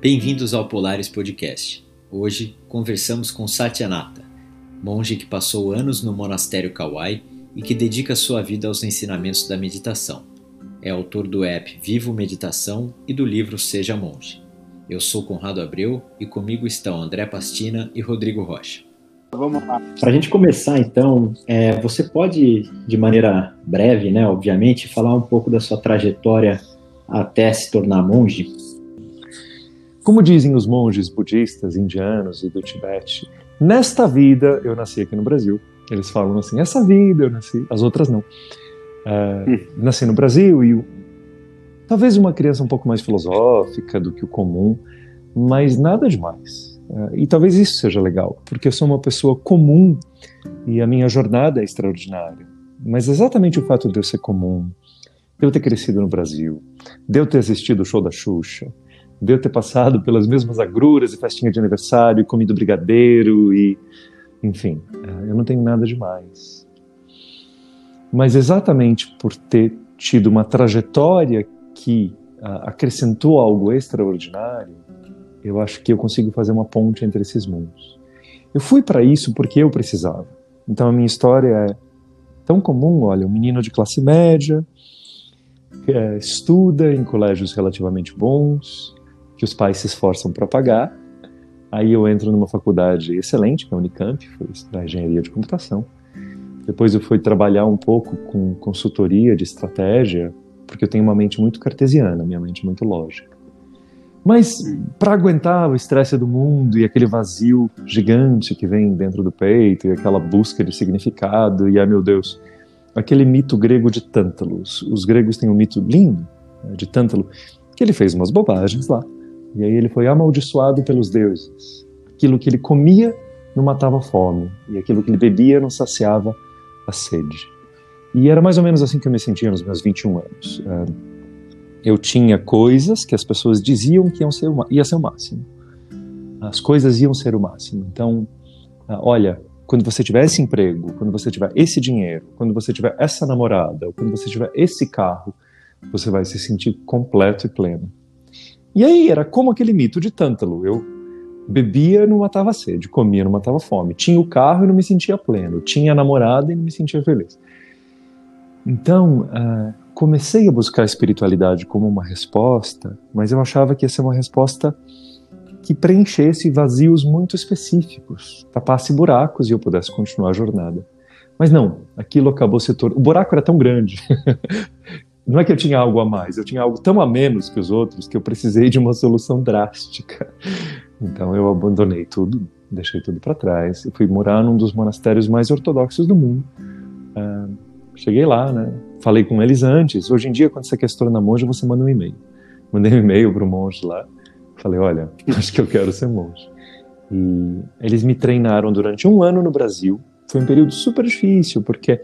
Bem-vindos ao Polaris Podcast. Hoje conversamos com Satyanata, monge que passou anos no monastério Kauai e que dedica sua vida aos ensinamentos da meditação. É autor do app Vivo Meditação e do livro Seja Monge. Eu sou Conrado Abreu e comigo estão André Pastina e Rodrigo Rocha. Vamos lá. Para a gente começar, então, é, você pode, de maneira breve, né, obviamente, falar um pouco da sua trajetória até se tornar monge? Como dizem os monges budistas, indianos e do Tibete, nesta vida eu nasci aqui no Brasil. Eles falam assim: essa vida eu nasci, as outras não. Uh. Nasci no Brasil e talvez uma criança um pouco mais filosófica do que o comum, mas nada demais. Uh, e talvez isso seja legal, porque eu sou uma pessoa comum e a minha jornada é extraordinária. Mas exatamente o fato de eu ser comum, de eu ter crescido no Brasil, de eu ter assistido o show da Xuxa, de eu ter passado pelas mesmas agruras e festinha de aniversário, e comido brigadeiro e. Enfim, é, eu não tenho nada demais. Mas exatamente por ter tido uma trajetória que acrescentou algo extraordinário, eu acho que eu consigo fazer uma ponte entre esses mundos. Eu fui para isso porque eu precisava. Então a minha história é tão comum, olha, um menino de classe média, é, estuda em colégios relativamente bons, que os pais se esforçam para pagar. Aí eu entro numa faculdade excelente, que é a Unicamp, fui estudar engenharia de computação. Depois eu fui trabalhar um pouco com consultoria de estratégia, porque eu tenho uma mente muito cartesiana, minha mente muito lógica. Mas para aguentar o estresse do mundo e aquele vazio gigante que vem dentro do peito e aquela busca de significado e ai meu Deus, aquele mito grego de Tântalos. Os gregos têm um mito lindo né, de Tântalo, que ele fez umas bobagens lá e aí ele foi amaldiçoado pelos deuses. Aquilo que ele comia não matava a fome, e aquilo que ele bebia não saciava a sede. E era mais ou menos assim que eu me sentia nos meus 21 anos. É, eu tinha coisas que as pessoas diziam que iam ser, ia ser o máximo. As coisas iam ser o máximo. Então, ah, olha, quando você tiver esse emprego, quando você tiver esse dinheiro, quando você tiver essa namorada, quando você tiver esse carro, você vai se sentir completo e pleno. E aí era como aquele mito de Tântalo. Eu bebia e não matava sede, comia e não matava fome. Tinha o carro e não me sentia pleno. Tinha a namorada e não me sentia feliz. Então, uh, comecei a buscar a espiritualidade como uma resposta, mas eu achava que ia ser uma resposta que preenchesse vazios muito específicos, tapasse buracos e eu pudesse continuar a jornada. Mas não, aquilo acabou se tornando. O buraco era tão grande não é que eu tinha algo a mais, eu tinha algo tão a menos que os outros que eu precisei de uma solução drástica. Então eu abandonei tudo, deixei tudo para trás e fui morar num dos monastérios mais ortodoxos do mundo. Uh, cheguei lá, né? Falei com eles antes. Hoje em dia, quando você quer se tornar monge, você manda um e-mail. Mandei um e-mail para o monge lá. Falei, olha, acho que eu quero ser monge. E eles me treinaram durante um ano no Brasil. Foi um período super difícil, porque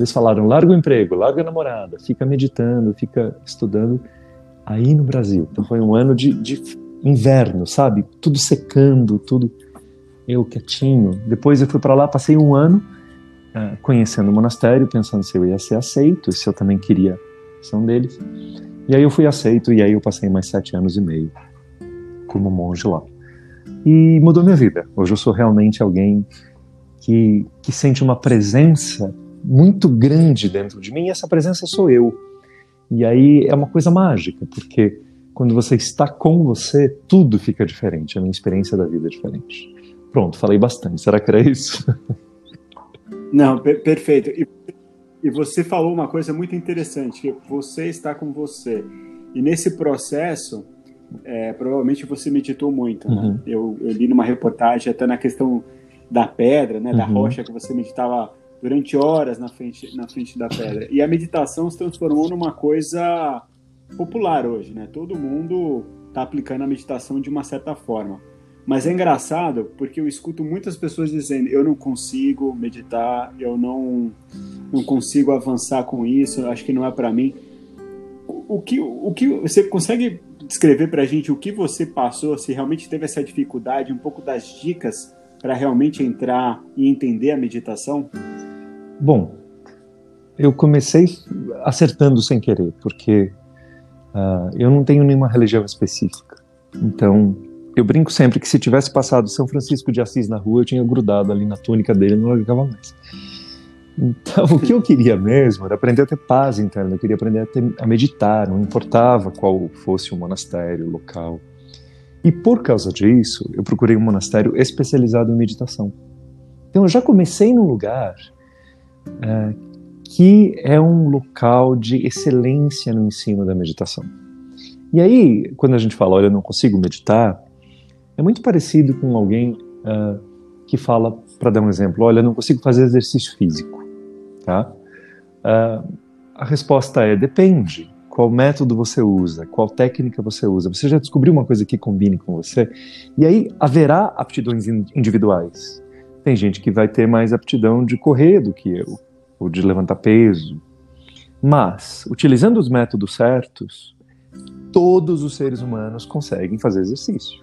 eles falaram: larga o emprego, larga a namorada, fica meditando, fica estudando aí no Brasil. Então foi um ano de, de inverno, sabe? Tudo secando, tudo. Eu quietinho. Depois eu fui para lá, passei um ano uh, conhecendo o monastério, pensando se eu ia ser aceito, se eu também queria ser um deles. E aí eu fui aceito, e aí eu passei mais sete anos e meio como monge lá. E mudou minha vida. Hoje eu sou realmente alguém que, que sente uma presença muito grande dentro de mim e essa presença sou eu. E aí é uma coisa mágica, porque quando você está com você, tudo fica diferente, a minha experiência da vida é diferente. Pronto, falei bastante. Será que era isso? Não, per perfeito. E, e você falou uma coisa muito interessante, que você está com você. E nesse processo, é, provavelmente você meditou muito. Né? Uhum. Eu, eu, li numa reportagem até na questão da pedra, né, da uhum. rocha que você meditava durante horas na frente, na frente da pedra. E a meditação se transformou numa coisa popular hoje, né? Todo mundo está aplicando a meditação de uma certa forma. Mas é engraçado porque eu escuto muitas pessoas dizendo: eu não consigo meditar, eu não, não consigo avançar com isso, acho que não é para mim. O, o, que, o que você consegue descrever para a gente o que você passou, se realmente teve essa dificuldade, um pouco das dicas para realmente entrar e entender a meditação? Bom, eu comecei acertando sem querer, porque uh, eu não tenho nenhuma religião específica. Então, eu brinco sempre que se tivesse passado São Francisco de Assis na rua, eu tinha grudado ali na túnica dele e não largava mais. Então, o que eu queria mesmo era aprender a ter paz interna, eu queria aprender a, ter, a meditar, não importava qual fosse o monastério, o local. E por causa disso, eu procurei um monastério especializado em meditação. Então, eu já comecei num lugar é, que é um local de excelência no ensino da meditação. E aí, quando a gente fala, olha, eu não consigo meditar, é muito parecido com alguém uh, que fala, para dar um exemplo, olha, eu não consigo fazer exercício físico, tá? Uh, a resposta é depende. Qual método você usa? Qual técnica você usa? Você já descobriu uma coisa que combine com você? E aí haverá aptidões individuais. Tem gente que vai ter mais aptidão de correr do que eu ou de levantar peso. Mas, utilizando os métodos certos, todos os seres humanos conseguem fazer exercício.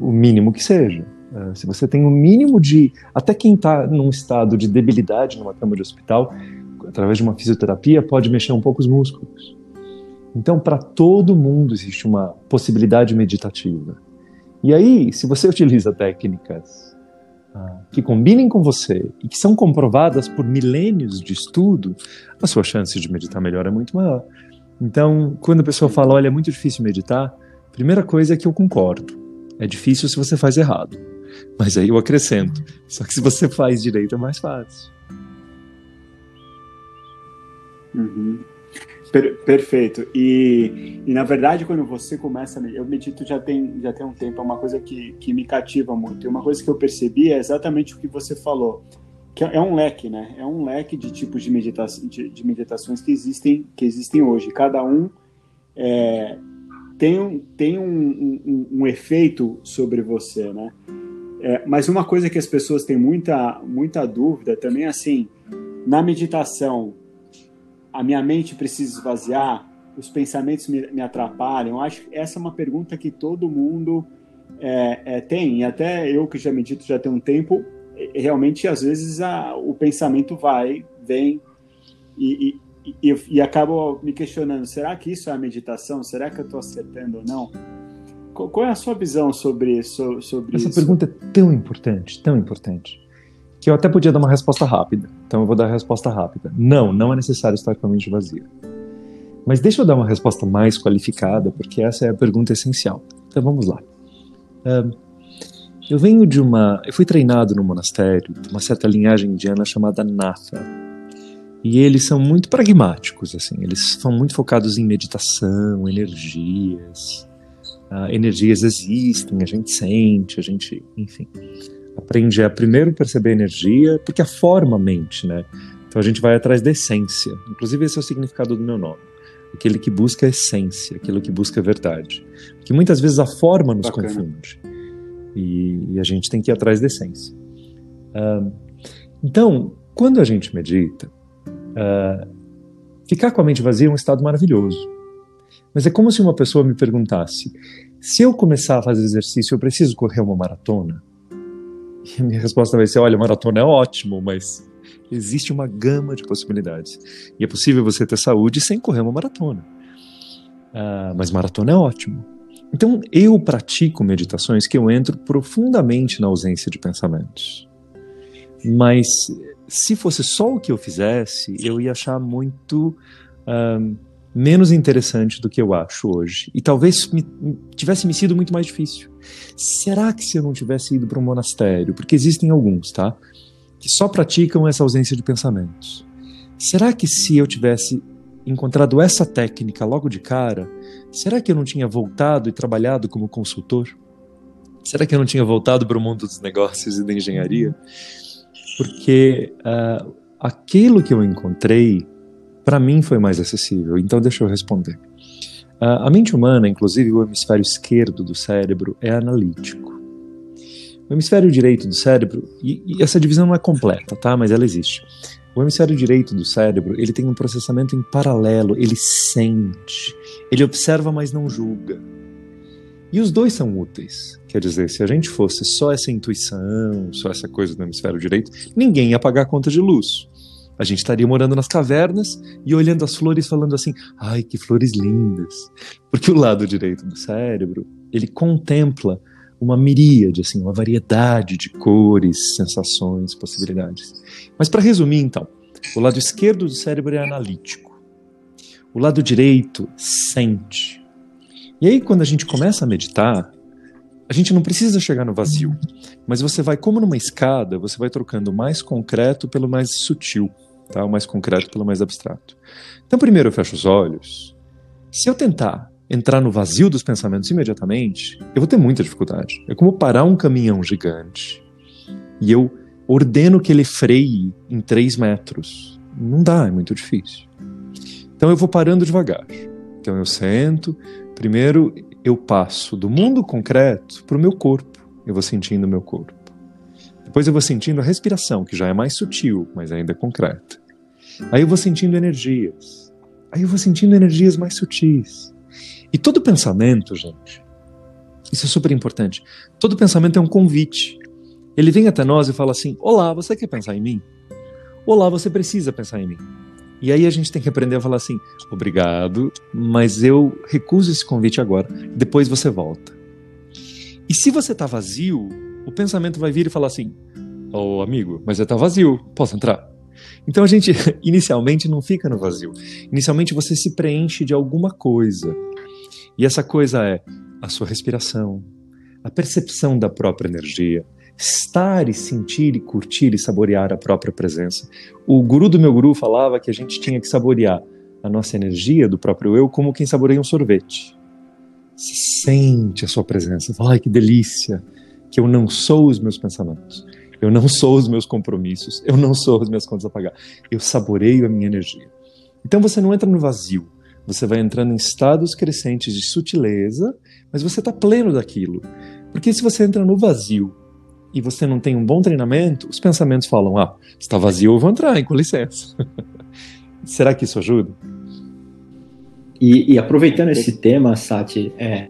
O mínimo que seja. É, se você tem o um mínimo de. Até quem está num estado de debilidade numa cama de hospital, através de uma fisioterapia, pode mexer um pouco os músculos. Então, para todo mundo existe uma possibilidade meditativa. E aí, se você utiliza técnicas que combinem com você e que são comprovadas por milênios de estudo, a sua chance de meditar melhor é muito maior. Então, quando a pessoa fala, olha, é muito difícil meditar, primeira coisa é que eu concordo. É difícil se você faz errado. Mas aí eu acrescento. Só que se você faz direito é mais fácil. Uhum. Per perfeito. E, e, na verdade, quando você começa, eu medito já tem, já tem um tempo, é uma coisa que, que me cativa muito. E uma coisa que eu percebi é exatamente o que você falou, que é um leque, né? É um leque de tipos de, medita de, de meditações que existem, que existem hoje. Cada um é, tem, um, tem um, um, um, efeito sobre você, né? É, mas uma coisa que as pessoas têm muita, muita dúvida também é assim, na meditação, a minha mente precisa esvaziar, os pensamentos me, me atrapalham? Acho que essa é uma pergunta que todo mundo é, é, tem, e até eu que já medito já tem um tempo, realmente às vezes a, o pensamento vai, vem, e, e, e, e acabo me questionando: será que isso é a meditação? Será que eu estou acertando ou não? Qual, qual, é a sua visão sobre, so, sobre Essa isso? Essa pergunta é tão importante, tão importante que eu até podia dar uma resposta rápida. Então eu vou dar a resposta rápida. Não, não é necessário estar com a mente vazia. Mas deixa eu dar uma resposta mais qualificada, porque essa é a pergunta essencial. Então vamos lá. eu venho de uma. Eu fui treinado no monastério de uma certa linhagem indiana chamada Natha. E eles são muito pragmáticos, assim. Eles são muito focados em meditação, energias. Uh, energias existem, a gente sente, a gente. Enfim aprende a primeiro perceber energia, porque a forma mente, né? Então a gente vai atrás da essência. Inclusive esse é o significado do meu nome. Aquele que busca a essência, aquilo que busca a verdade. Porque muitas vezes a forma nos Bacana. confunde. E, e, a gente tem que ir atrás da essência. Uh, então, quando a gente medita, uh, ficar com a mente vazia é um estado maravilhoso. Mas é como se uma pessoa me perguntasse: se eu começar a fazer exercício, eu preciso correr uma maratona? E a minha resposta vai ser: olha, maratona é ótimo, mas existe uma gama de possibilidades. E é possível você ter saúde sem correr uma maratona. Uh, mas maratona é ótimo. Então eu pratico meditações que eu entro profundamente na ausência de pensamentos. Mas se fosse só o que eu fizesse, eu ia achar muito. Uh, menos interessante do que eu acho hoje. E talvez me, tivesse me sido muito mais difícil. Será que se eu não tivesse ido para um monastério, porque existem alguns, tá? Que só praticam essa ausência de pensamentos. Será que se eu tivesse encontrado essa técnica logo de cara, será que eu não tinha voltado e trabalhado como consultor? Será que eu não tinha voltado para o mundo dos negócios e da engenharia? Porque uh, aquilo que eu encontrei para mim foi mais acessível. Então deixa eu responder. A mente humana, inclusive o hemisfério esquerdo do cérebro, é analítico. O hemisfério direito do cérebro, e, e essa divisão não é completa, tá? Mas ela existe. O hemisfério direito do cérebro, ele tem um processamento em paralelo, ele sente, ele observa, mas não julga. E os dois são úteis. Quer dizer, se a gente fosse só essa intuição, só essa coisa do hemisfério direito, ninguém ia pagar a conta de luz. A gente estaria morando nas cavernas e olhando as flores falando assim: ai, que flores lindas. Porque o lado direito do cérebro, ele contempla uma miríade, assim, uma variedade de cores, sensações, possibilidades. Mas para resumir, então, o lado esquerdo do cérebro é analítico. O lado direito sente. E aí, quando a gente começa a meditar, a gente não precisa chegar no vazio, mas você vai, como numa escada, você vai trocando o mais concreto pelo mais sutil, tá? o mais concreto pelo mais abstrato. Então, primeiro eu fecho os olhos. Se eu tentar entrar no vazio dos pensamentos imediatamente, eu vou ter muita dificuldade. É como parar um caminhão gigante e eu ordeno que ele freie em 3 metros. Não dá, é muito difícil. Então eu vou parando devagar. Então eu sento, primeiro eu passo do mundo concreto para o meu corpo. Eu vou sentindo o meu corpo. Depois eu vou sentindo a respiração, que já é mais sutil, mas ainda é concreta. Aí eu vou sentindo energias. Aí eu vou sentindo energias mais sutis. E todo pensamento, gente, isso é super importante. Todo pensamento é um convite. Ele vem até nós e fala assim: Olá, você quer pensar em mim? Olá, você precisa pensar em mim. E aí a gente tem que aprender a falar assim: Obrigado, mas eu recuso esse convite agora. Depois você volta. E se você está vazio, o pensamento vai vir e falar assim: Ô oh, amigo, mas você está vazio, posso entrar? Então a gente inicialmente não fica no vazio. Inicialmente você se preenche de alguma coisa. E essa coisa é a sua respiração, a percepção da própria energia, estar e sentir e curtir e saborear a própria presença. O guru do meu guru falava que a gente tinha que saborear a nossa energia do próprio eu como quem saboreia um sorvete. Você sente a sua presença. Ai, que delícia! Que eu não sou os meus pensamentos. Eu não sou os meus compromissos. Eu não sou as minhas contas a pagar. Eu saboreio a minha energia. Então você não entra no vazio. Você vai entrando em estados crescentes de sutileza, mas você está pleno daquilo. Porque se você entra no vazio e você não tem um bom treinamento, os pensamentos falam: ah, está vazio, eu vou entrar, hein, com licença. Será que isso ajuda? E, e aproveitando esse tema, Sati, é,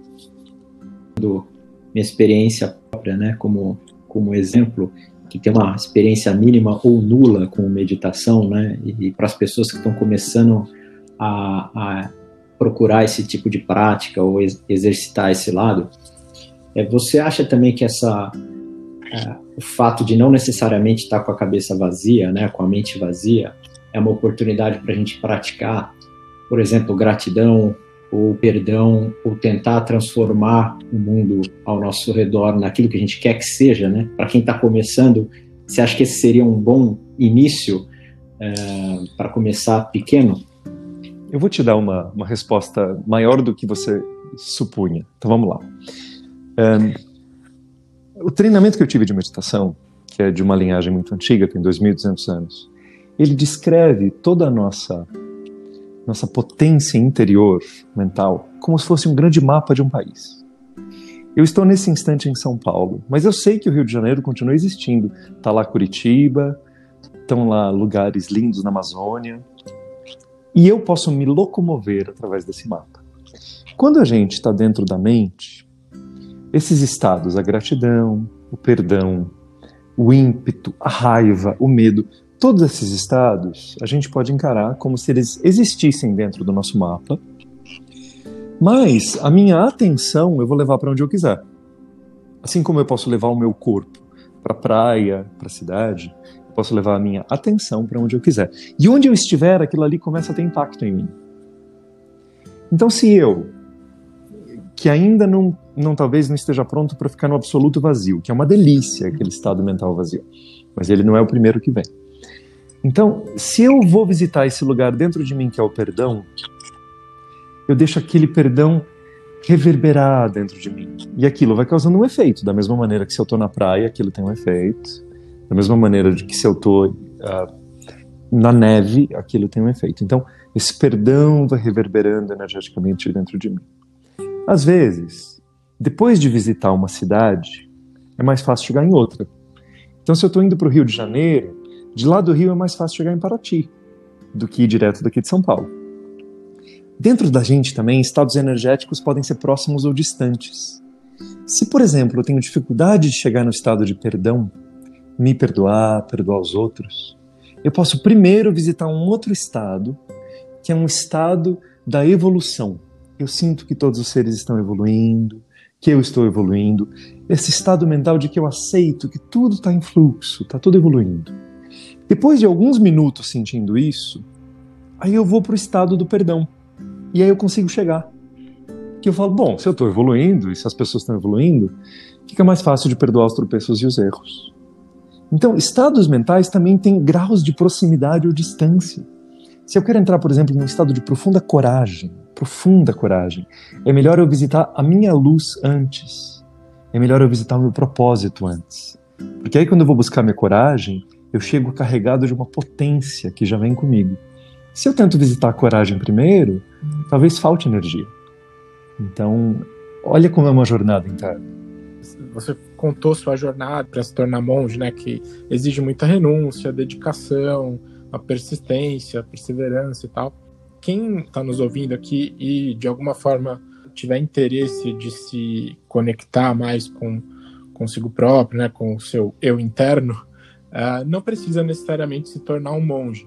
do minha experiência própria, né, como, como exemplo, que tem uma experiência mínima ou nula com meditação, né, e, e para as pessoas que estão começando a, a procurar esse tipo de prática ou ex exercitar esse lado, é, você acha também que essa o fato de não necessariamente estar com a cabeça vazia, né, com a mente vazia, é uma oportunidade para a gente praticar, por exemplo, gratidão ou perdão, ou tentar transformar o mundo ao nosso redor naquilo que a gente quer que seja, né? Para quem está começando, você acha que esse seria um bom início é, para começar pequeno? Eu vou te dar uma, uma resposta maior do que você supunha. Então vamos lá. Um, o treinamento que eu tive de meditação, que é de uma linhagem muito antiga, tem 2.200 anos, ele descreve toda a nossa nossa potência interior mental como se fosse um grande mapa de um país. Eu estou nesse instante em São Paulo, mas eu sei que o Rio de Janeiro continua existindo. Está lá Curitiba, estão lá lugares lindos na Amazônia, e eu posso me locomover através desse mapa. Quando a gente está dentro da mente, esses estados, a gratidão, o perdão, o ímpeto, a raiva, o medo, todos esses estados a gente pode encarar como se eles existissem dentro do nosso mapa. Mas a minha atenção eu vou levar para onde eu quiser. Assim como eu posso levar o meu corpo para a praia, para a cidade, posso levar a minha atenção para onde eu quiser. E onde eu estiver, aquilo ali começa a ter impacto em mim. Então, se eu, que ainda não, não talvez não esteja pronto para ficar no absoluto vazio, que é uma delícia aquele estado mental vazio, mas ele não é o primeiro que vem. Então, se eu vou visitar esse lugar dentro de mim que é o perdão, eu deixo aquele perdão reverberar dentro de mim. E aquilo vai causando um efeito, da mesma maneira que se eu estou na praia, aquilo tem um efeito. Da mesma maneira de que se eu estou uh, na neve, aquilo tem um efeito. Então, esse perdão vai reverberando energeticamente dentro de mim. Às vezes, depois de visitar uma cidade, é mais fácil chegar em outra. Então, se eu estou indo para o Rio de Janeiro, de lá do Rio é mais fácil chegar em Paraty do que ir direto daqui de São Paulo. Dentro da gente também, estados energéticos podem ser próximos ou distantes. Se, por exemplo, eu tenho dificuldade de chegar no estado de perdão, me perdoar, perdoar os outros, eu posso primeiro visitar um outro estado, que é um estado da evolução. Eu sinto que todos os seres estão evoluindo, que eu estou evoluindo, esse estado mental de que eu aceito que tudo está em fluxo, está tudo evoluindo. Depois de alguns minutos sentindo isso, aí eu vou para o estado do perdão. E aí eu consigo chegar. Que eu falo, bom, se eu estou evoluindo e se as pessoas estão evoluindo, fica mais fácil de perdoar os tropeços e os erros. Então, estados mentais também têm graus de proximidade ou distância. Se eu quero entrar, por exemplo, num estado de profunda coragem, profunda coragem, é melhor eu visitar a minha luz antes. É melhor eu visitar o meu propósito antes. Porque aí, quando eu vou buscar minha coragem, eu chego carregado de uma potência que já vem comigo. Se eu tento visitar a coragem primeiro, talvez falte energia. Então, olha como é uma jornada interna você contou sua jornada para se tornar monge, né? Que exige muita renúncia, dedicação, a persistência, a perseverança e tal. Quem está nos ouvindo aqui e de alguma forma tiver interesse de se conectar mais com consigo próprio, né, com o seu eu interno, uh, não precisa necessariamente se tornar um monge.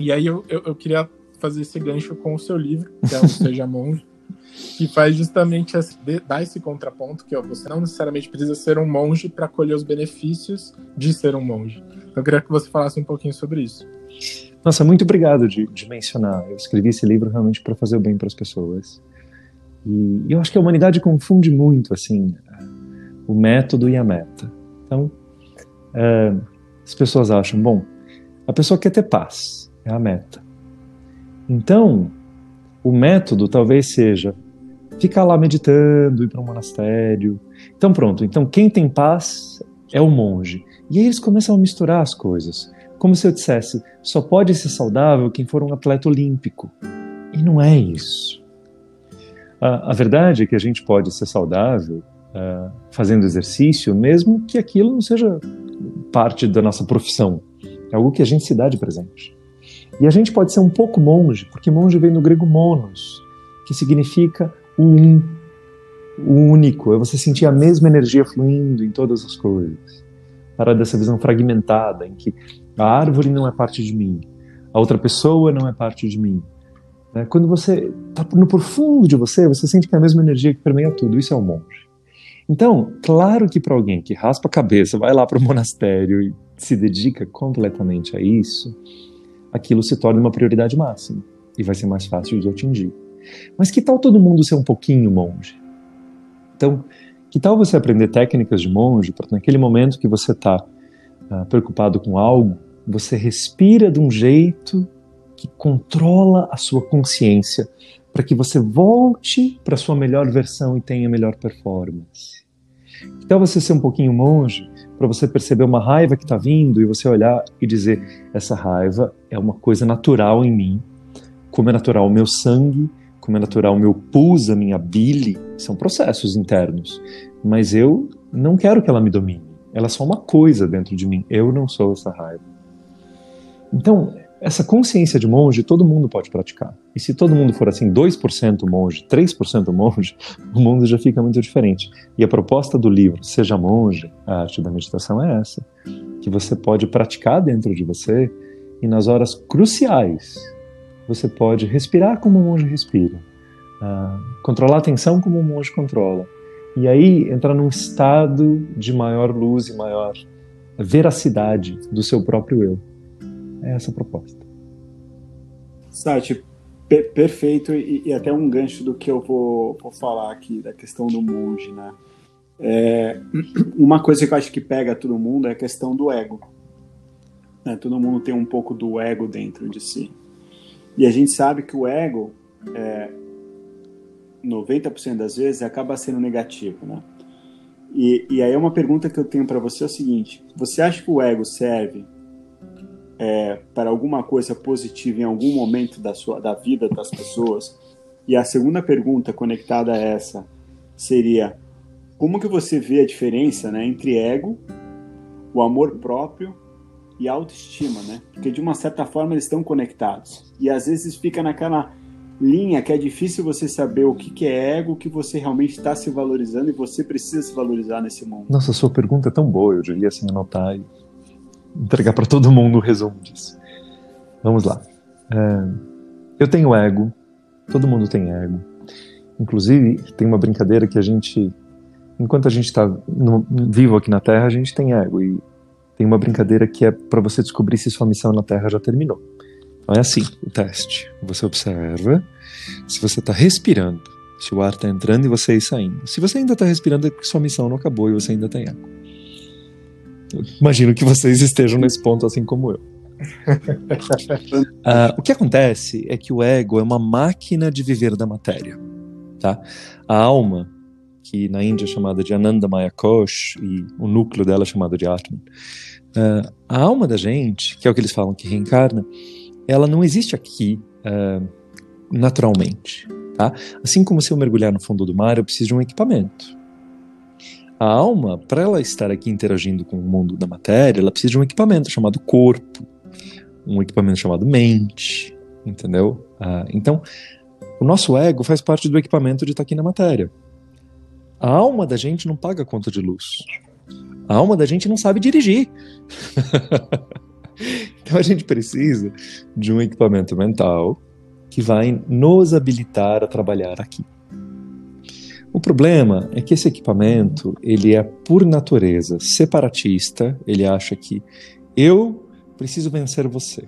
E aí eu, eu, eu queria fazer esse gancho com o seu livro, que é o Seja Monge, que faz justamente esse, dar esse contraponto que ó, você não necessariamente precisa ser um monge para colher os benefícios de ser um monge. Eu queria que você falasse um pouquinho sobre isso. Nossa, muito obrigado de, de mencionar. Eu escrevi esse livro realmente para fazer o bem para as pessoas. E, eu acho que a humanidade confunde muito assim o método e a meta. Então, é, as pessoas acham, bom, a pessoa quer ter paz, é a meta. Então, o método talvez seja ficar lá meditando, ir para um monastério. Então pronto, então quem tem paz é o monge. E aí eles começam a misturar as coisas. Como se eu dissesse, só pode ser saudável quem for um atleta olímpico. E não é isso. A, a verdade é que a gente pode ser saudável uh, fazendo exercício, mesmo que aquilo não seja parte da nossa profissão. É algo que a gente se dá de presente. E a gente pode ser um pouco monge, porque monge vem do grego monos, que significa o um, o único. É você sentir a mesma energia fluindo em todas as coisas. Para dessa visão fragmentada, em que a árvore não é parte de mim, a outra pessoa não é parte de mim. Né? Quando você está no profundo de você, você sente que é a mesma energia que permeia tudo. Isso é o monge. Então, claro que para alguém que raspa a cabeça, vai lá para o monastério e se dedica completamente a isso, aquilo se torna uma prioridade máxima e vai ser mais fácil de atingir. Mas que tal todo mundo ser um pouquinho monge? Então, que tal você aprender técnicas de monge para naquele momento que você está ah, preocupado com algo, você respira de um jeito que controla a sua consciência para que você volte para sua melhor versão e tenha melhor performance. Tal você ser um pouquinho monge para você perceber uma raiva que está vindo e você olhar e dizer: essa raiva é uma coisa natural em mim, como é natural o meu sangue, como é natural o meu pus, a minha bile, são processos internos. Mas eu não quero que ela me domine. Ela é só uma coisa dentro de mim. Eu não sou essa raiva. Então, essa consciência de monge todo mundo pode praticar. E se todo mundo for assim, 2% monge, 3% monge, o mundo já fica muito diferente. E a proposta do livro Seja Monge, a arte da meditação é essa, que você pode praticar dentro de você e nas horas cruciais você pode respirar como um monge respira, uh, controlar a atenção como um monge controla. E aí entrar num estado de maior luz e maior veracidade do seu próprio eu. É essa a proposta. Sati, per perfeito e, e, até um gancho do que eu vou, vou falar aqui da questão do monge, né? É, uma coisa que eu acho que pega todo mundo é a questão do ego. Né? Todo mundo tem um pouco do ego dentro de si. E a gente sabe que o ego, é, 90% das vezes, acaba sendo negativo, né? E, e aí uma pergunta que eu tenho para você é o seguinte: você acha que o ego serve é, para alguma coisa positiva em algum momento da sua da vida das pessoas? E a segunda pergunta conectada a essa seria como que você vê a diferença, né, entre ego, o amor próprio e autoestima, né? Porque de uma certa forma eles estão conectados. E às vezes fica naquela linha que é difícil você saber o que, que é ego, o que você realmente está se valorizando e você precisa se valorizar nesse mundo. Nossa, sua pergunta é tão boa, eu diria assim, anotar e entregar para todo mundo o resumo disso. Vamos lá. É, eu tenho ego, todo mundo tem ego. Inclusive, tem uma brincadeira que a gente, enquanto a gente está vivo aqui na Terra, a gente tem ego. E tem uma brincadeira que é para você descobrir se sua missão na Terra já terminou. Então é assim o teste. Você observa se você está respirando, se o ar está entrando e você está saindo. Se você ainda está respirando, é porque sua missão não acabou e você ainda tem ego. Eu imagino que vocês estejam nesse ponto assim como eu. uh, o que acontece é que o ego é uma máquina de viver da matéria. Tá? A alma, que na Índia é chamada de Ananda Maya Kosh e o núcleo dela é chamado de Atman, uh, a alma da gente, que é o que eles falam que reencarna, ela não existe aqui uh, naturalmente. Tá? Assim como se eu mergulhar no fundo do mar, eu preciso de um equipamento. A alma, para ela estar aqui interagindo com o mundo da matéria, ela precisa de um equipamento chamado corpo, um equipamento chamado mente, entendeu? Uh, então, o nosso ego faz parte do equipamento de estar aqui na matéria. A alma da gente não paga conta de luz. A alma da gente não sabe dirigir. então a gente precisa de um equipamento mental que vai nos habilitar a trabalhar aqui. O problema é que esse equipamento, ele é por natureza separatista, ele acha que eu preciso vencer você.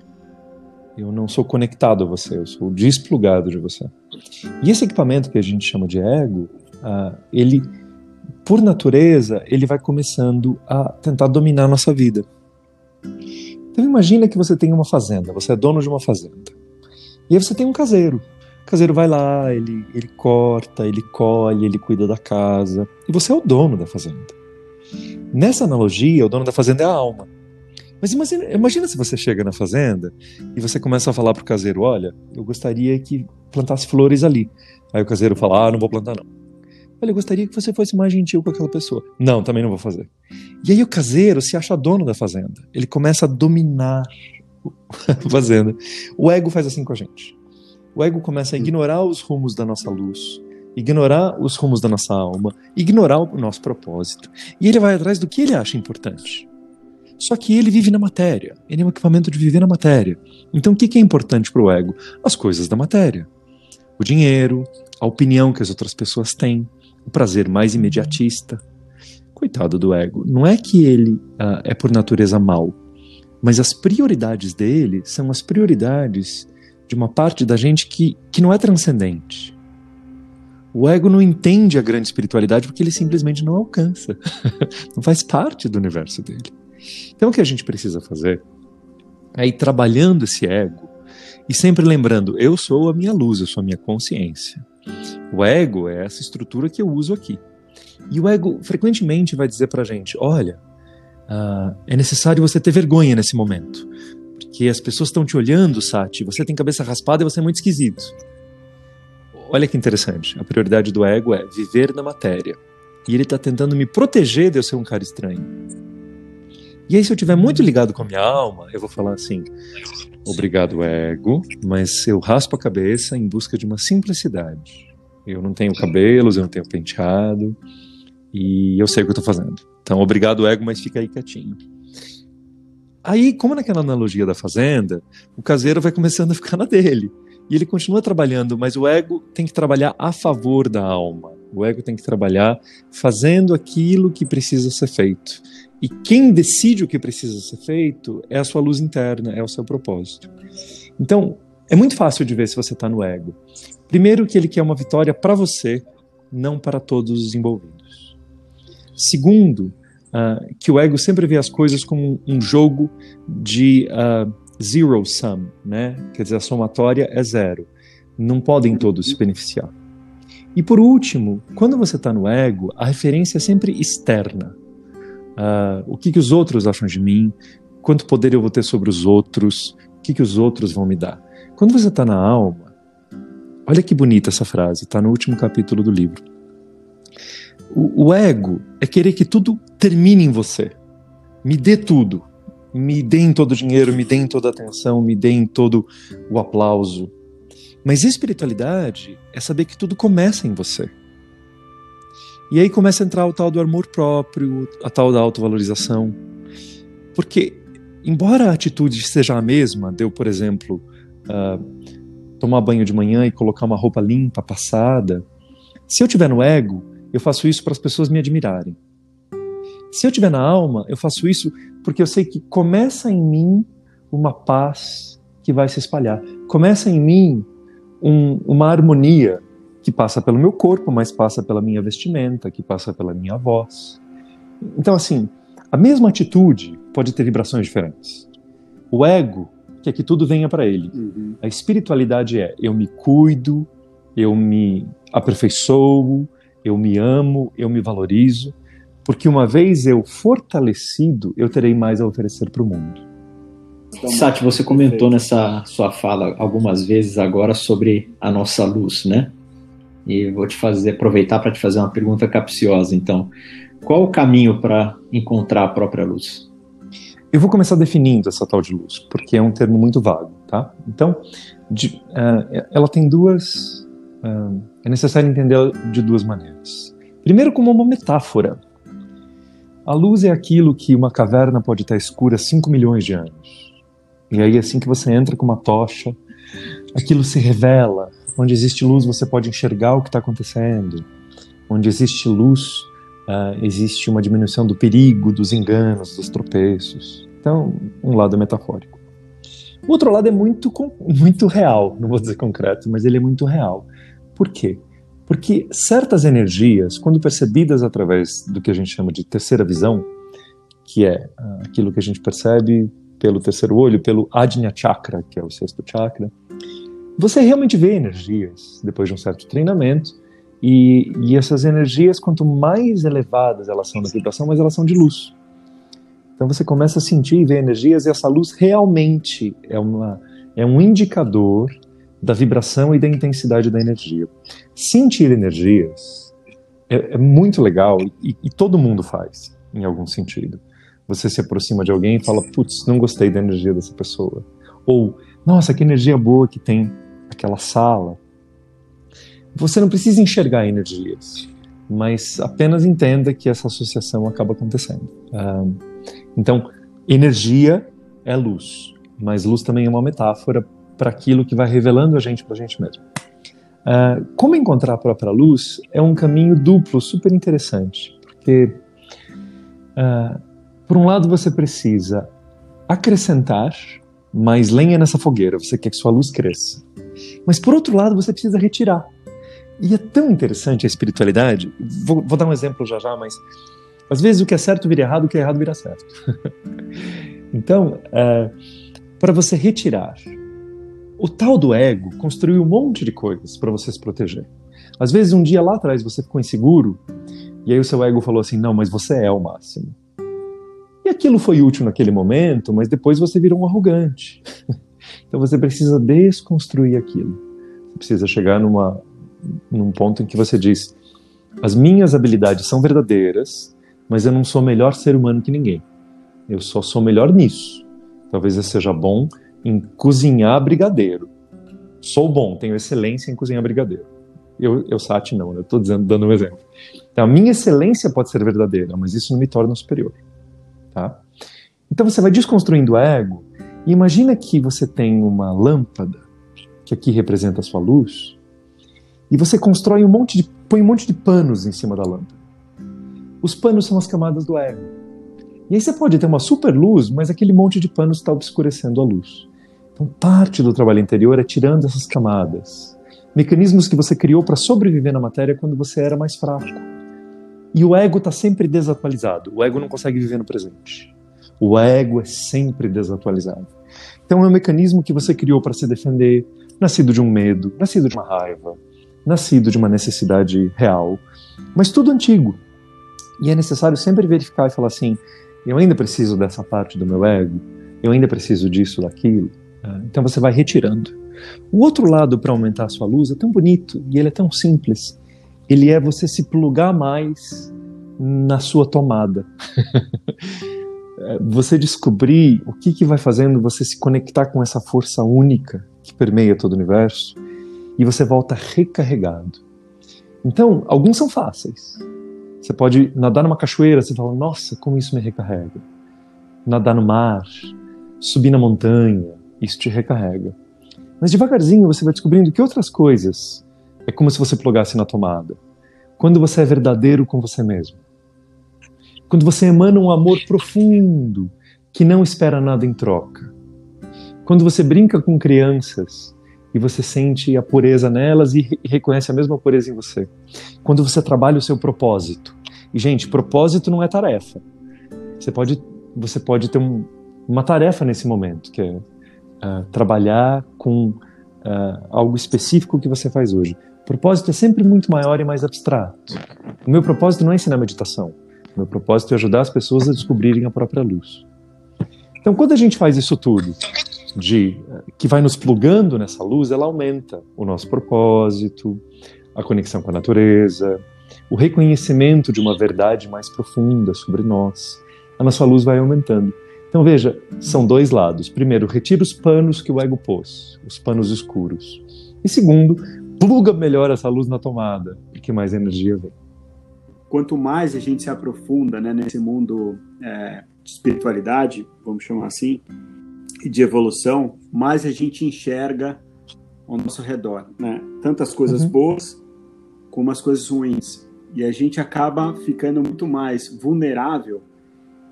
Eu não sou conectado a você, eu sou desplugado de você. E esse equipamento que a gente chama de ego, uh, ele, por natureza, ele vai começando a tentar dominar a nossa vida. Então imagina que você tem uma fazenda, você é dono de uma fazenda. E aí você tem um caseiro. O caseiro vai lá, ele, ele corta, ele colhe, ele cuida da casa. E você é o dono da fazenda. Nessa analogia, o dono da fazenda é a alma. Mas imagina, imagina se você chega na fazenda e você começa a falar pro caseiro: olha, eu gostaria que plantasse flores ali. Aí o caseiro fala: ah, não vou plantar não. Olha, eu gostaria que você fosse mais gentil com aquela pessoa. Não, também não vou fazer. E aí o caseiro se acha dono da fazenda. Ele começa a dominar a fazenda. O ego faz assim com a gente. O ego começa a ignorar os rumos da nossa luz, ignorar os rumos da nossa alma, ignorar o nosso propósito. E ele vai atrás do que ele acha importante. Só que ele vive na matéria, ele é um equipamento de viver na matéria. Então o que é importante para o ego? As coisas da matéria. O dinheiro, a opinião que as outras pessoas têm, o prazer mais imediatista. Coitado do ego. Não é que ele uh, é por natureza mal, mas as prioridades dele são as prioridades de uma parte da gente que, que não é transcendente. O ego não entende a grande espiritualidade porque ele simplesmente não alcança. não faz parte do universo dele. Então o que a gente precisa fazer é ir trabalhando esse ego e sempre lembrando: eu sou a minha luz, eu sou a minha consciência. O ego é essa estrutura que eu uso aqui. E o ego frequentemente vai dizer pra gente: olha, uh, é necessário você ter vergonha nesse momento. Porque as pessoas estão te olhando, Sati, você tem cabeça raspada e você é muito esquisito. Olha que interessante. A prioridade do ego é viver na matéria. E ele está tentando me proteger de eu ser um cara estranho. E aí, se eu estiver muito ligado com a minha alma, eu vou falar assim: obrigado, ego, mas eu raspo a cabeça em busca de uma simplicidade. Eu não tenho cabelos, eu não tenho penteado, e eu sei o que eu estou fazendo. Então, obrigado, ego, mas fica aí quietinho. Aí, como naquela analogia da fazenda, o caseiro vai começando a ficar na dele. E ele continua trabalhando, mas o ego tem que trabalhar a favor da alma. O ego tem que trabalhar fazendo aquilo que precisa ser feito. E quem decide o que precisa ser feito é a sua luz interna, é o seu propósito. Então, é muito fácil de ver se você está no ego. Primeiro, que ele quer uma vitória para você, não para todos os envolvidos. Segundo, uh, que o ego sempre vê as coisas como um jogo de uh, zero sum, né? Quer dizer, a somatória é zero. Não podem todos se beneficiar. E por último, quando você está no ego, a referência é sempre externa. Uh, o que, que os outros acham de mim, quanto poder eu vou ter sobre os outros, o que, que os outros vão me dar. Quando você está na alma, olha que bonita essa frase, está no último capítulo do livro. O, o ego é querer que tudo termine em você. Me dê tudo. Me deem todo o dinheiro, me deem toda a atenção, me deem todo o aplauso. Mas espiritualidade é saber que tudo começa em você. E aí começa a entrar o tal do amor próprio, a tal da autovalorização. Porque, embora a atitude seja a mesma, deu, por exemplo, uh, tomar banho de manhã e colocar uma roupa limpa, passada, Se eu tiver no ego, eu faço isso para as pessoas me admirarem. Se eu tiver na alma, eu faço isso porque eu sei que começa em mim uma paz que vai se espalhar. Começa em mim um, uma harmonia que passa pelo meu corpo, mas passa pela minha vestimenta, que passa pela minha voz. Então, assim, a mesma atitude pode ter vibrações diferentes. O ego quer que tudo venha para ele. Uhum. A espiritualidade é eu me cuido, eu me aperfeiçoo, eu me amo, eu me valorizo, porque uma vez eu fortalecido, eu terei mais a oferecer para o mundo. Sati, você comentou nessa sua fala algumas vezes agora sobre a nossa luz, né? E vou te fazer aproveitar para te fazer uma pergunta capciosa. Então, qual o caminho para encontrar a própria luz? Eu vou começar definindo essa tal de luz, porque é um termo muito vago, tá? Então, de, uh, ela tem duas. Uh, é necessário entender de duas maneiras. Primeiro, como uma metáfora. A luz é aquilo que uma caverna pode estar escura 5 milhões de anos. E aí, assim que você entra com uma tocha, aquilo se revela, Onde existe luz, você pode enxergar o que está acontecendo. Onde existe luz, uh, existe uma diminuição do perigo, dos enganos, dos tropeços. Então, um lado é metafórico. O outro lado é muito, muito real, não vou dizer concreto, mas ele é muito real. Por quê? Porque certas energias, quando percebidas através do que a gente chama de terceira visão, que é uh, aquilo que a gente percebe pelo terceiro olho, pelo Ajna Chakra, que é o sexto chakra, você realmente vê energias depois de um certo treinamento, e, e essas energias, quanto mais elevadas elas são na vibração, mais elas são de luz. Então você começa a sentir e ver energias, e essa luz realmente é, uma, é um indicador da vibração e da intensidade da energia. Sentir energias é, é muito legal e, e, todo mundo faz, em algum sentido. Você se aproxima de alguém e fala, putz, não gostei da energia dessa pessoa. Ou, nossa, que energia boa que tem aquela sala. Você não precisa enxergar energias, mas apenas entenda que essa associação acaba acontecendo. então, energia é luz, mas luz também é uma metáfora para aquilo que vai revelando a gente para a gente mesmo. Uh, como encontrar a própria luz é um caminho duplo, super interessante, porque, uh, por um lado, você precisa acrescentar mais lenha nessa fogueira, você quer que sua luz cresça. Mas por outro lado, você precisa retirar. E é tão interessante a espiritualidade. Vou, vou dar um exemplo já já, mas às vezes o que é certo vira errado, o que é errado vira certo. então, é, para você retirar, o tal do ego construiu um monte de coisas para você se proteger. Às vezes, um dia lá atrás você ficou inseguro, e aí o seu ego falou assim: não, mas você é o máximo. E aquilo foi útil naquele momento, mas depois você virou um arrogante. Então você precisa desconstruir aquilo. Você precisa chegar numa, num ponto em que você diz: as minhas habilidades são verdadeiras, mas eu não sou melhor ser humano que ninguém. Eu só sou melhor nisso. Talvez eu seja bom em cozinhar brigadeiro. Sou bom, tenho excelência em cozinhar brigadeiro. Eu, eu Sati, não, eu estou dando um exemplo. Então, a minha excelência pode ser verdadeira, mas isso não me torna superior. Tá? Então você vai desconstruindo o ego e imagina que você tem uma lâmpada, que aqui representa a sua luz, e você constrói um monte de. põe um monte de panos em cima da lâmpada. Os panos são as camadas do ego. E aí você pode ter uma super luz, mas aquele monte de panos está obscurecendo a luz. Então, parte do trabalho interior é tirando essas camadas. Mecanismos que você criou para sobreviver na matéria quando você era mais fraco. E o ego está sempre desatualizado. O ego não consegue viver no presente. O ego é sempre desatualizado. Então é um mecanismo que você criou para se defender, nascido de um medo, nascido de uma raiva, nascido de uma necessidade real, mas tudo antigo. E é necessário sempre verificar e falar assim: eu ainda preciso dessa parte do meu ego, eu ainda preciso disso, daquilo. Ah, então você vai retirando. O outro lado para aumentar a sua luz é tão bonito e ele é tão simples. Ele é você se plugar mais na sua tomada. É, você descobrir o que, que vai fazendo você se conectar com essa força única que permeia todo o universo e você volta recarregado. Então, alguns são fáceis. Você pode nadar numa cachoeira, você fala, nossa, como isso me recarrega. Nadar no mar, subir na montanha, isso te recarrega. Mas devagarzinho você vai descobrindo que outras coisas é como se você plugasse na tomada. quando você é verdadeiro com você mesmo. Quando você emana um amor profundo que não espera nada em troca. Quando você brinca com crianças e você sente a pureza nelas e reconhece a mesma pureza em você. Quando você trabalha o seu propósito. E gente, propósito não é tarefa. Você pode, você pode ter um, uma tarefa nesse momento, que é uh, trabalhar com uh, algo específico que você faz hoje. Propósito é sempre muito maior e mais abstrato. O meu propósito não é ensinar meditação. O meu propósito é ajudar as pessoas a descobrirem a própria luz. Então, quando a gente faz isso tudo, de que vai nos plugando nessa luz, ela aumenta o nosso propósito, a conexão com a natureza, o reconhecimento de uma verdade mais profunda sobre nós. A nossa luz vai aumentando. Então veja, são dois lados. Primeiro, retira os panos que o ego pôs, os panos escuros. E segundo, pluga melhor essa luz na tomada, porque mais energia vem. Quanto mais a gente se aprofunda né, nesse mundo é, de espiritualidade, vamos chamar assim, e de evolução, mais a gente enxerga ao nosso redor, né? Tanto as coisas uhum. boas como as coisas ruins. E a gente acaba ficando muito mais vulnerável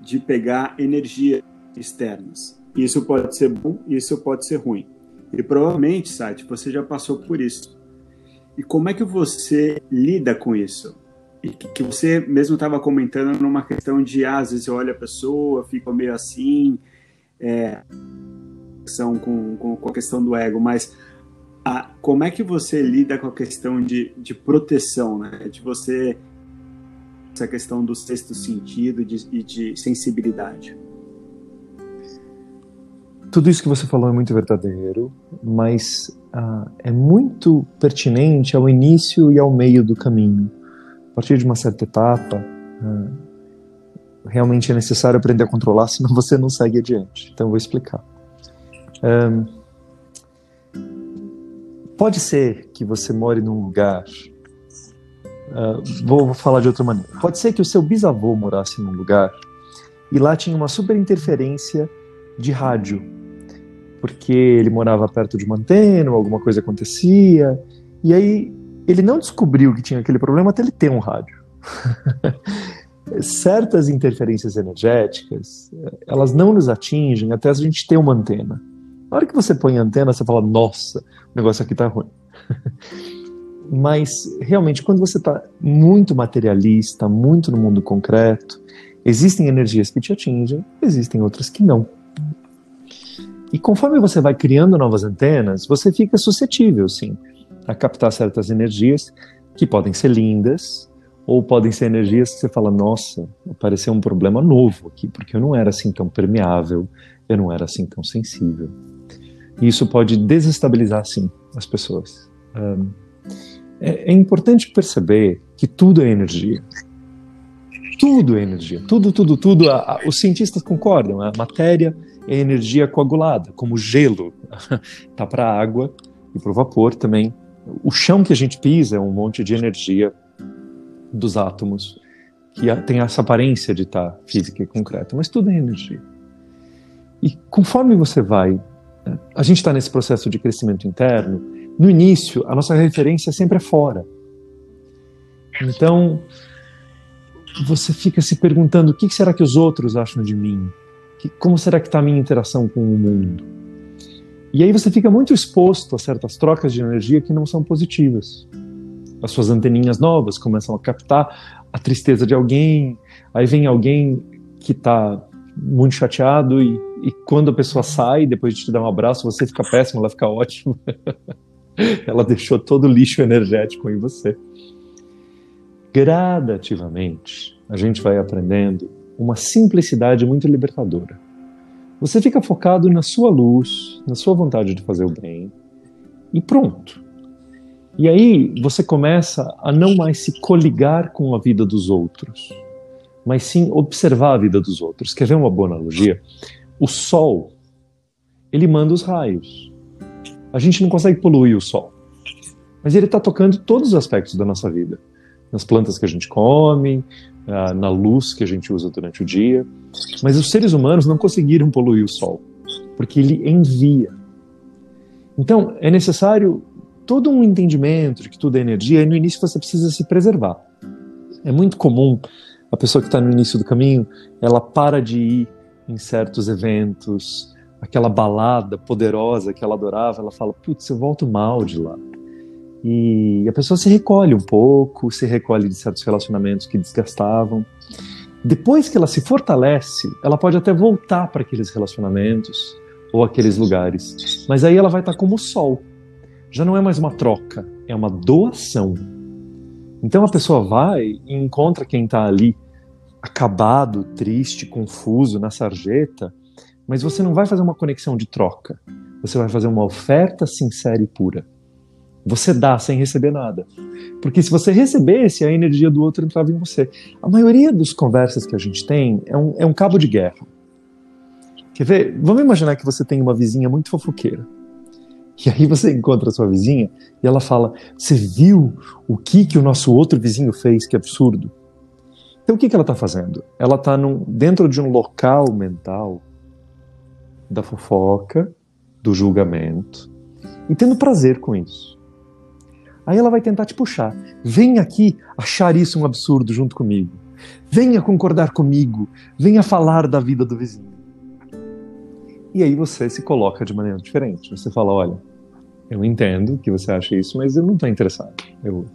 de pegar energia externas. Isso pode ser bom, isso pode ser ruim. E provavelmente, Sati, você já passou por isso. E como é que você lida com isso? E que você mesmo estava comentando numa questão de, ah, às vezes eu olho a pessoa, fico meio assim, é, são com, com, com, a questão do ego, mas a, como é que você lida com a questão de, de proteção, né? De você essa questão do sexto sentido e de, de sensibilidade. Tudo isso que você falou é muito verdadeiro, mas uh, é muito pertinente ao início e ao meio do caminho. A partir de uma certa etapa, uh, realmente é necessário aprender a controlar, senão você não segue adiante. Então, eu vou explicar. Um, pode ser que você more num lugar. Uh, vou, vou falar de outra maneira. Pode ser que o seu bisavô morasse num lugar e lá tinha uma super interferência de rádio, porque ele morava perto de uma antena, alguma coisa acontecia, e aí ele não descobriu que tinha aquele problema até ele ter um rádio. certas interferências energéticas, elas não nos atingem até a gente ter uma antena. Na hora que você põe a antena, você fala, nossa, o negócio aqui tá ruim. Mas, realmente, quando você está muito materialista, muito no mundo concreto, existem energias que te atingem, existem outras que não. E conforme você vai criando novas antenas, você fica suscetível, sim, a captar certas energias que podem ser lindas, ou podem ser energias que você fala, nossa, apareceu um problema novo aqui, porque eu não era assim tão permeável, eu não era assim tão sensível. E isso pode desestabilizar, sim, as pessoas. Um, é, é importante perceber que tudo é energia. Tudo é energia. Tudo, tudo, tudo. A, a, os cientistas concordam. A matéria é energia coagulada, como gelo. tá para a água e para o vapor também. O chão que a gente pisa é um monte de energia dos átomos, que tem essa aparência de estar tá física e concreta, mas tudo é energia. E conforme você vai, a gente está nesse processo de crescimento interno, no início a nossa referência sempre é fora. Então, você fica se perguntando o que será que os outros acham de mim? Como será que está a minha interação com o mundo? E aí você fica muito exposto a certas trocas de energia que não são positivas as suas anteninhas novas começam a captar a tristeza de alguém, aí vem alguém que está muito chateado e, e, quando a pessoa sai, depois de te dar um abraço, você fica péssimo, ela fica ótima. ela deixou todo o lixo energético em você. Gradativamente, a gente vai aprendendo uma simplicidade muito libertadora. Você fica focado na sua luz, na sua vontade de fazer o bem, e pronto. E aí você começa a não mais se coligar com a vida dos outros, mas sim observar a vida dos outros. Quer ver uma boa analogia? O sol, ele manda os raios. A gente não consegue poluir o sol, mas ele está tocando todos os aspectos da nossa vida. Nas plantas que a gente come, ah, na luz que a gente usa durante o dia. Mas os seres humanos não conseguiram poluir o sol, porque ele envia. Então, é necessário todo um entendimento de que tudo é energia, e no início você precisa se preservar. É muito comum a pessoa que está no início do caminho, ela para de ir em certos eventos, aquela balada poderosa que ela adorava, ela fala, putz, eu volto mal de lá. E a pessoa se recolhe um pouco, se recolhe de certos relacionamentos que desgastavam. Depois que ela se fortalece, ela pode até voltar para aqueles relacionamentos ou aqueles lugares. Mas aí ela vai estar como o sol. Já não é mais uma troca, é uma doação. Então a pessoa vai e encontra quem está ali acabado, triste, confuso na sarjeta, mas você não vai fazer uma conexão de troca. Você vai fazer uma oferta sincera e pura. Você dá sem receber nada. Porque se você recebesse, a energia do outro entrava em você. A maioria das conversas que a gente tem é um, é um cabo de guerra. Quer ver? Vamos imaginar que você tem uma vizinha muito fofoqueira. E aí você encontra a sua vizinha e ela fala: Você viu o que, que o nosso outro vizinho fez? Que absurdo. Então o que, que ela está fazendo? Ela está dentro de um local mental da fofoca, do julgamento, e tendo prazer com isso. Aí ela vai tentar te puxar. Vem aqui achar isso um absurdo junto comigo. Venha concordar comigo. Venha falar da vida do vizinho. E aí você se coloca de maneira diferente. Você fala: olha, eu entendo que você acha isso, mas eu não estou interessado. Eu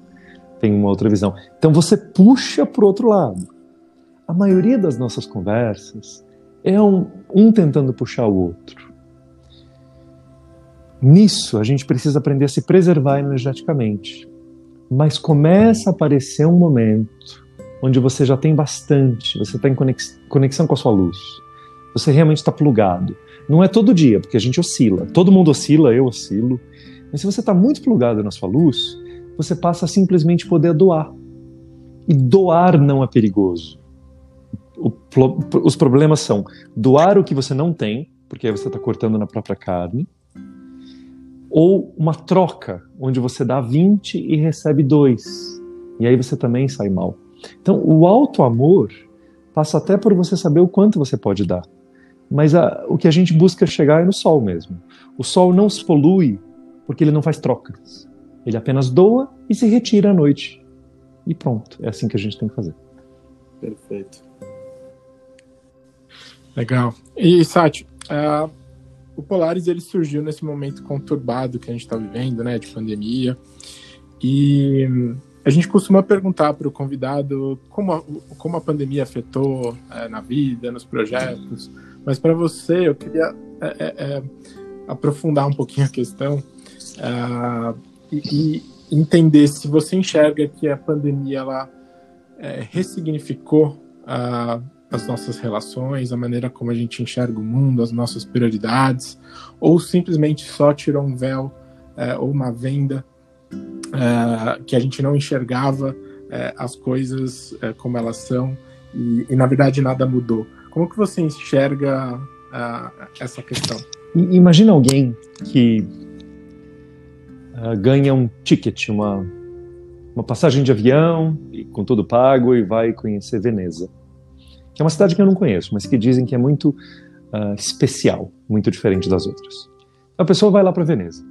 tenho uma outra visão. Então você puxa para o outro lado. A maioria das nossas conversas é um, um tentando puxar o outro. Nisso, a gente precisa aprender a se preservar energeticamente. Mas começa a aparecer um momento onde você já tem bastante, você está em conexão com a sua luz. Você realmente está plugado. Não é todo dia, porque a gente oscila. Todo mundo oscila, eu oscilo. Mas se você está muito plugado na sua luz, você passa a simplesmente poder doar. E doar não é perigoso. O, os problemas são doar o que você não tem, porque aí você está cortando na própria carne, ou uma troca, onde você dá 20 e recebe 2. E aí você também sai mal. Então, o alto amor passa até por você saber o quanto você pode dar. Mas a, o que a gente busca chegar é no sol mesmo. O sol não se polui porque ele não faz trocas. Ele apenas doa e se retira à noite. E pronto, é assim que a gente tem que fazer. Perfeito. Legal. E, Sati, uh, o Polaris ele surgiu nesse momento conturbado que a gente está vivendo, né, de pandemia. E a gente costuma perguntar para o convidado como a, como a pandemia afetou é, na vida, nos projetos. Mas para você, eu queria é, é, aprofundar um pouquinho a questão uh, e, e, entender se você enxerga que a pandemia ela ressignificou uh, as nossas relações, a maneira como a gente enxerga o mundo, as nossas prioridades, ou simplesmente só tirou um véu é, ou uma venda que a gente não enxergava as coisas como elas são e, e na verdade nada mudou. Como que você enxerga essa questão? Imagina alguém que uh, ganha um ticket, uma, uma passagem de avião, com tudo pago, e vai conhecer Veneza. É uma cidade que eu não conheço, mas que dizem que é muito uh, especial, muito diferente das outras. A pessoa vai lá para Veneza.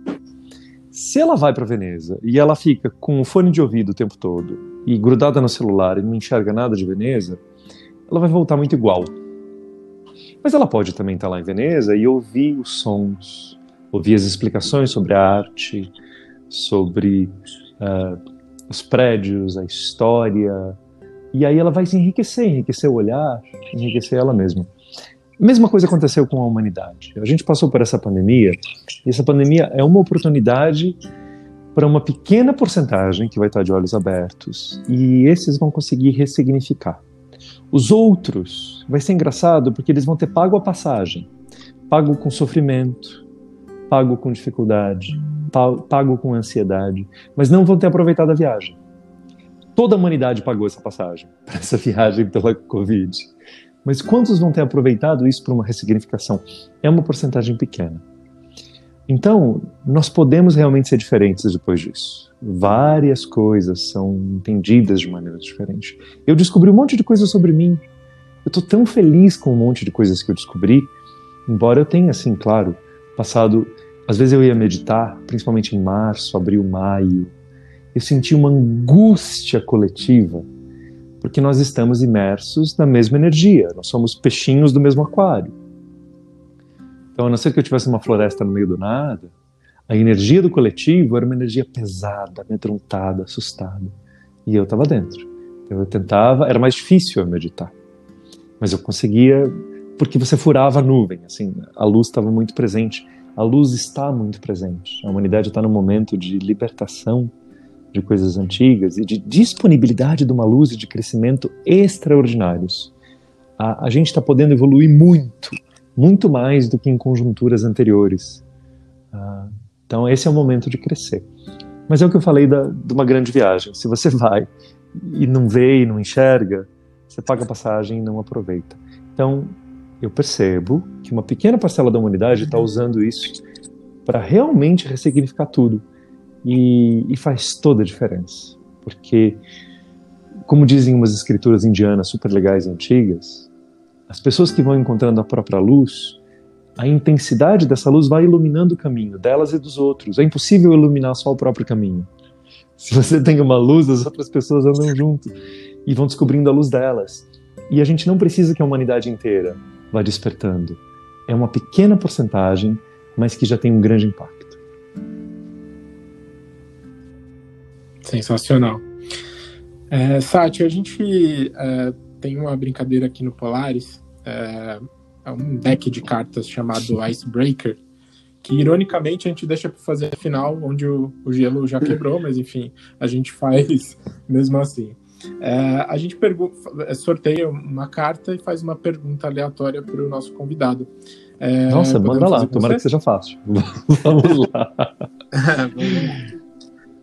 Se ela vai para Veneza e ela fica com o fone de ouvido o tempo todo e grudada no celular e não enxerga nada de Veneza, ela vai voltar muito igual. Mas ela pode também estar lá em Veneza e ouvir os sons, ouvir as explicações sobre a arte, sobre uh, os prédios, a história. E aí ela vai se enriquecer, enriquecer o olhar, enriquecer ela mesma. Mesma coisa aconteceu com a humanidade. A gente passou por essa pandemia, e essa pandemia é uma oportunidade para uma pequena porcentagem que vai estar de olhos abertos, e esses vão conseguir ressignificar. Os outros, vai ser engraçado porque eles vão ter pago a passagem, pago com sofrimento, pago com dificuldade, pago com ansiedade, mas não vão ter aproveitado a viagem. Toda a humanidade pagou essa passagem essa viagem pela Covid. Mas quantos vão ter aproveitado isso para uma ressignificação? É uma porcentagem pequena. Então, nós podemos realmente ser diferentes depois disso. Várias coisas são entendidas de maneira diferente. Eu descobri um monte de coisas sobre mim. Eu estou tão feliz com um monte de coisas que eu descobri, embora eu tenha, assim, claro, passado. Às vezes eu ia meditar, principalmente em março, abril, maio. Eu senti uma angústia coletiva, porque nós estamos imersos na mesma energia, nós somos peixinhos do mesmo aquário. Então, a não ser que eu tivesse uma floresta no meio do nada, a energia do coletivo era uma energia pesada, amedrontada, assustada. E eu estava dentro. Então, eu tentava, era mais difícil eu meditar. Mas eu conseguia, porque você furava a nuvem, assim, a luz estava muito presente. A luz está muito presente. A humanidade está num momento de libertação de coisas antigas e de disponibilidade de uma luz e de crescimento extraordinários. A, a gente está podendo evoluir muito, muito mais do que em conjunturas anteriores. Ah, então, esse é o momento de crescer. Mas é o que eu falei da, de uma grande viagem. Se você vai e não vê e não enxerga, você paga a passagem e não aproveita. Então, eu percebo que uma pequena parcela da humanidade está usando isso para realmente ressignificar tudo. E, e faz toda a diferença. Porque, como dizem umas escrituras indianas super legais antigas, as pessoas que vão encontrando a própria luz, a intensidade dessa luz vai iluminando o caminho delas e dos outros. É impossível iluminar só o próprio caminho. Se você tem uma luz, as outras pessoas andam junto e vão descobrindo a luz delas. E a gente não precisa que a humanidade inteira vá despertando. É uma pequena porcentagem, mas que já tem um grande impacto. Sensacional. É, Sati, a gente é, tem uma brincadeira aqui no Polaris, é, é, um deck de cartas chamado Icebreaker, que ironicamente a gente deixa para fazer a final, onde o, o, gelo já quebrou, mas enfim, a gente faz mesmo assim. É, a gente é, sorteia uma carta e faz uma pergunta aleatória para o nosso convidado. É, Nossa, manda lá, tomara que seja fácil. Vamos lá. Vamos lá.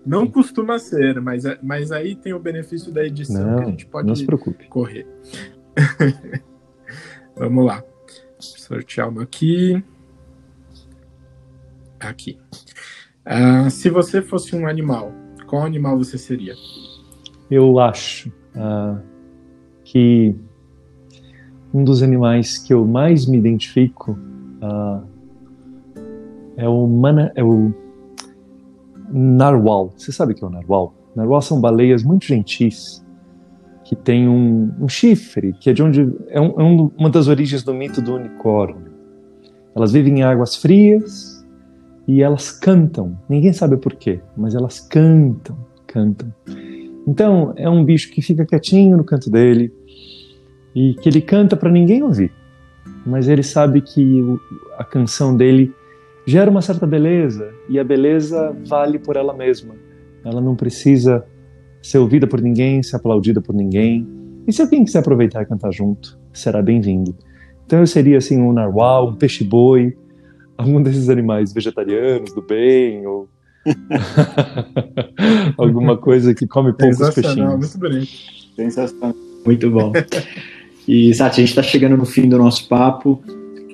Não costuma ser, mas, é, mas aí tem o benefício da edição não, que a gente pode não se preocupe. correr. Vamos lá. Sortear uma aqui. Aqui. Uh, se você fosse um animal, qual animal você seria? Eu acho uh, que um dos animais que eu mais me identifico uh, é o mana, é o narwhal. Você sabe o que é o narwhal? Narwhal são baleias muito gentis que têm um, um chifre, que é de onde é, um, é, uma das origens do mito do unicórnio. Elas vivem em águas frias e elas cantam. Ninguém sabe por quê, mas elas cantam, cantam. Então é um bicho que fica quietinho no canto dele e que ele canta para ninguém ouvir, mas ele sabe que a canção dele gera uma certa beleza e a beleza vale por ela mesma. Ela não precisa ser ouvida por ninguém, ser aplaudida por ninguém. E se alguém quiser aproveitar e cantar junto, será bem-vindo. Então eu seria assim um narwhal, um peixe-boi, algum desses animais vegetarianos do bem ou alguma coisa que come poucos peixinhos. Muito bonito. Sensacional. Muito bom. E, Sati, a gente está chegando no fim do nosso papo.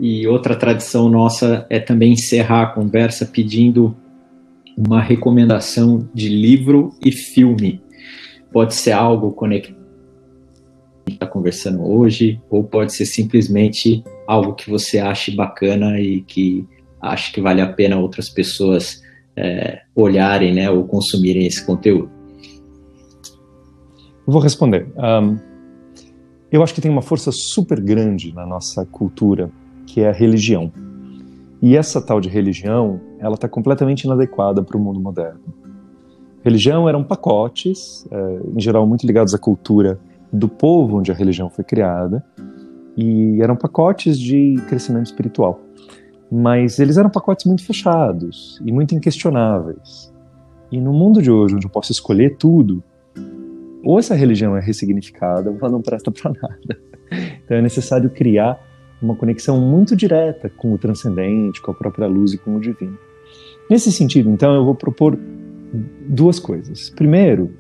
E outra tradição nossa é também encerrar a conversa pedindo uma recomendação de livro e filme. Pode ser algo conectado que está conversando hoje, ou pode ser simplesmente algo que você ache bacana e que ache que vale a pena outras pessoas é, olharem né, ou consumirem esse conteúdo. vou responder. Um, eu acho que tem uma força super grande na nossa cultura que é a religião. E essa tal de religião, ela está completamente inadequada para o mundo moderno. Religião eram pacotes, é, em geral muito ligados à cultura do povo onde a religião foi criada, e eram pacotes de crescimento espiritual. Mas eles eram pacotes muito fechados e muito inquestionáveis. E no mundo de hoje, onde eu posso escolher tudo, ou essa religião é ressignificada, ou ela não presta para nada. Então é necessário criar uma conexão muito direta com o transcendente, com a própria luz e com o divino. Nesse sentido, então, eu vou propor duas coisas. Primeiro,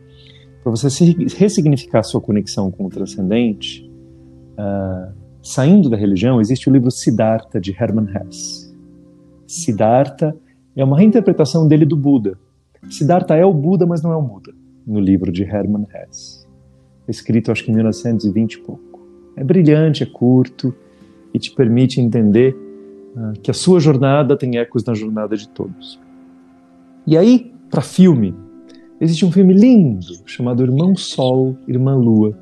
para você ressignificar a sua conexão com o transcendente, uh, saindo da religião, existe o livro Siddhartha de Hermann Hesse. Siddhartha é uma reinterpretação dele do Buda. Siddhartha é o Buda, mas não é o Buda, no livro de Hermann Hesse. Escrito, acho que em 1920 e pouco. É brilhante, é curto, e te permite entender uh, que a sua jornada tem ecos na jornada de todos. E aí, para filme, existe um filme lindo chamado Irmão Sol, Irmã Lua,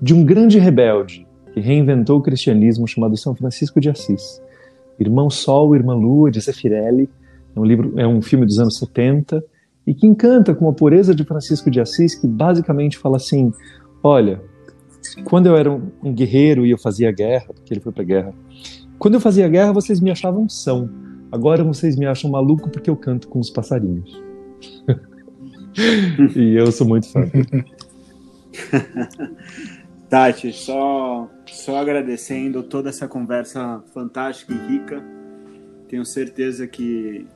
de um grande rebelde que reinventou o cristianismo chamado São Francisco de Assis. Irmão Sol, Irmã Lua, de Zeffirelli, é um livro, é um filme dos anos 70 e que encanta com a pureza de Francisco de Assis, que basicamente fala assim: olha, quando eu era um guerreiro e eu fazia guerra, porque ele foi para guerra, quando eu fazia guerra vocês me achavam são. Agora vocês me acham maluco porque eu canto com os passarinhos. e eu sou muito fã. Tati, só, só agradecendo toda essa conversa fantástica e rica. Tenho certeza que,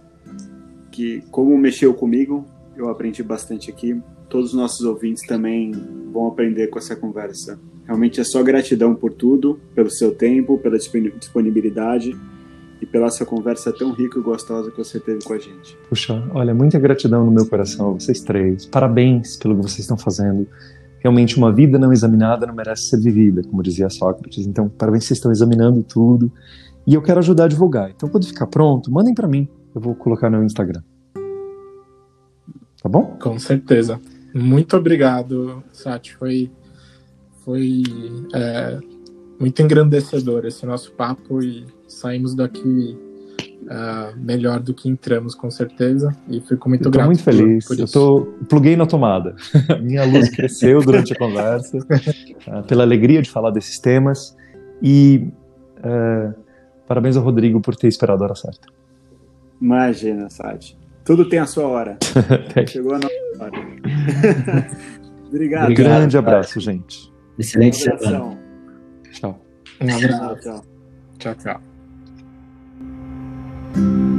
que como mexeu comigo, eu aprendi bastante aqui. Todos os nossos ouvintes também vão aprender com essa conversa. Realmente é só gratidão por tudo, pelo seu tempo, pela disponibilidade e pela essa conversa tão rica e gostosa que você teve com a gente. Puxa, olha, muita gratidão no meu coração, vocês três. Parabéns pelo que vocês estão fazendo realmente uma vida não examinada não merece ser vivida, como dizia Sócrates. Então, parabéns, vocês estão examinando tudo. E eu quero ajudar a divulgar. Então, quando ficar pronto, mandem para mim. Eu vou colocar no Instagram. Tá bom? Com certeza. Muito obrigado, Sati. Foi, foi é, muito engrandecedor esse nosso papo e saímos daqui uh, melhor do que entramos, com certeza. E fico muito eu grato. muito feliz. Por, por eu tô, pluguei na tomada. Minha luz cresceu durante a conversa, uh, pela alegria de falar desses temas. E uh, parabéns ao Rodrigo por ter esperado a hora certa. Imagina, Sati. Tudo tem a sua hora. Chegou a nossa hora. Obrigado. Um grande abraço, gente. Excelente semana. Tchau. Um abraço. Tchau, tchau. tchau, tchau.